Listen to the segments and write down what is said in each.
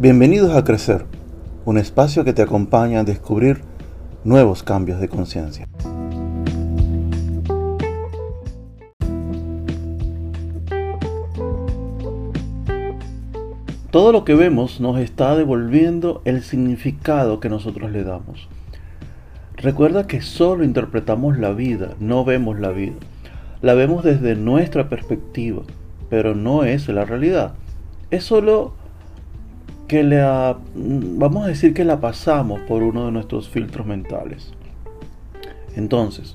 Bienvenidos a Crecer, un espacio que te acompaña a descubrir nuevos cambios de conciencia. Todo lo que vemos nos está devolviendo el significado que nosotros le damos. Recuerda que solo interpretamos la vida, no vemos la vida. La vemos desde nuestra perspectiva, pero no es la realidad. Es solo que la, vamos a decir que la pasamos por uno de nuestros filtros mentales. Entonces,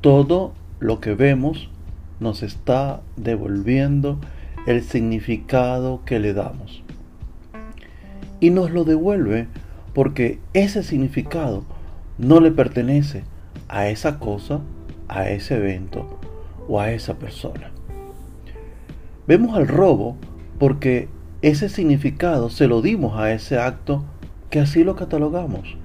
todo lo que vemos nos está devolviendo el significado que le damos. Y nos lo devuelve porque ese significado no le pertenece a esa cosa, a ese evento o a esa persona. Vemos al robo porque ese significado se lo dimos a ese acto que así lo catalogamos.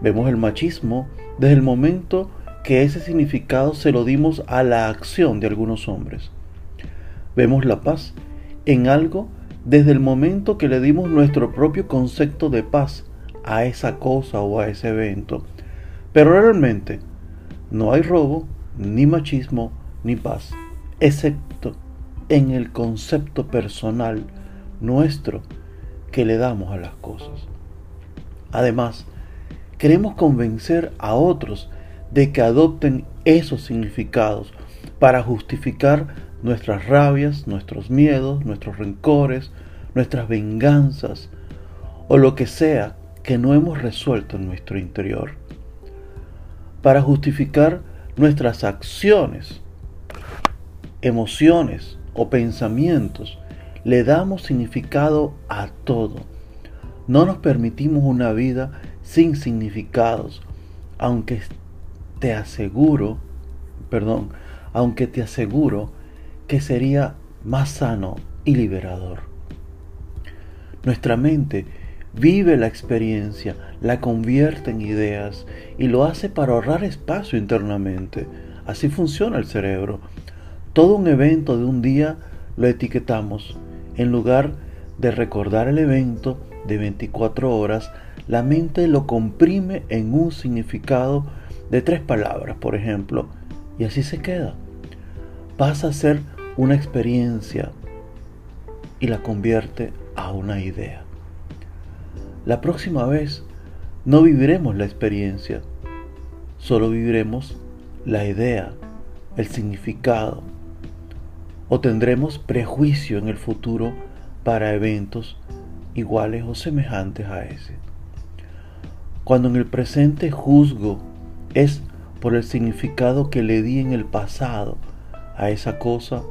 Vemos el machismo desde el momento que ese significado se lo dimos a la acción de algunos hombres. Vemos la paz en algo desde el momento que le dimos nuestro propio concepto de paz a esa cosa o a ese evento. Pero realmente no hay robo, ni machismo, ni paz, excepto en el concepto personal nuestro que le damos a las cosas. Además, queremos convencer a otros de que adopten esos significados para justificar nuestras rabias, nuestros miedos, nuestros rencores, nuestras venganzas o lo que sea que no hemos resuelto en nuestro interior. Para justificar nuestras acciones, emociones o pensamientos le damos significado a todo. No nos permitimos una vida sin significados, aunque te aseguro, perdón, aunque te aseguro que sería más sano y liberador. Nuestra mente vive la experiencia, la convierte en ideas y lo hace para ahorrar espacio internamente. Así funciona el cerebro. Todo un evento de un día lo etiquetamos en lugar de recordar el evento de 24 horas, la mente lo comprime en un significado de tres palabras, por ejemplo, y así se queda. Pasa a ser una experiencia y la convierte a una idea. La próxima vez no viviremos la experiencia, solo viviremos la idea, el significado, o tendremos prejuicio en el futuro para eventos iguales o semejantes a ese. Cuando en el presente juzgo es por el significado que le di en el pasado a esa cosa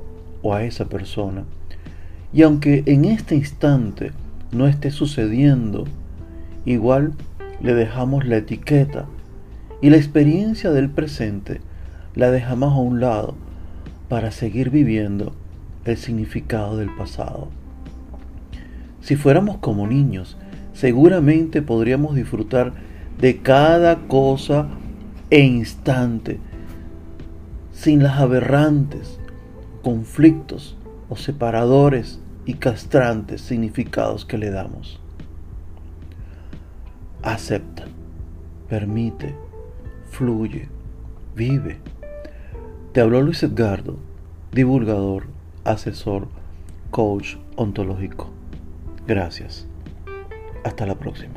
o a esa persona. Y aunque en este instante no esté sucediendo, igual le dejamos la etiqueta y la experiencia del presente la dejamos a un lado para seguir viviendo el significado del pasado. Si fuéramos como niños, seguramente podríamos disfrutar de cada cosa e instante, sin las aberrantes, conflictos o separadores y castrantes significados que le damos. Acepta, permite, fluye, vive te habló Luis Edgardo, divulgador, asesor, coach ontológico. Gracias. Hasta la próxima.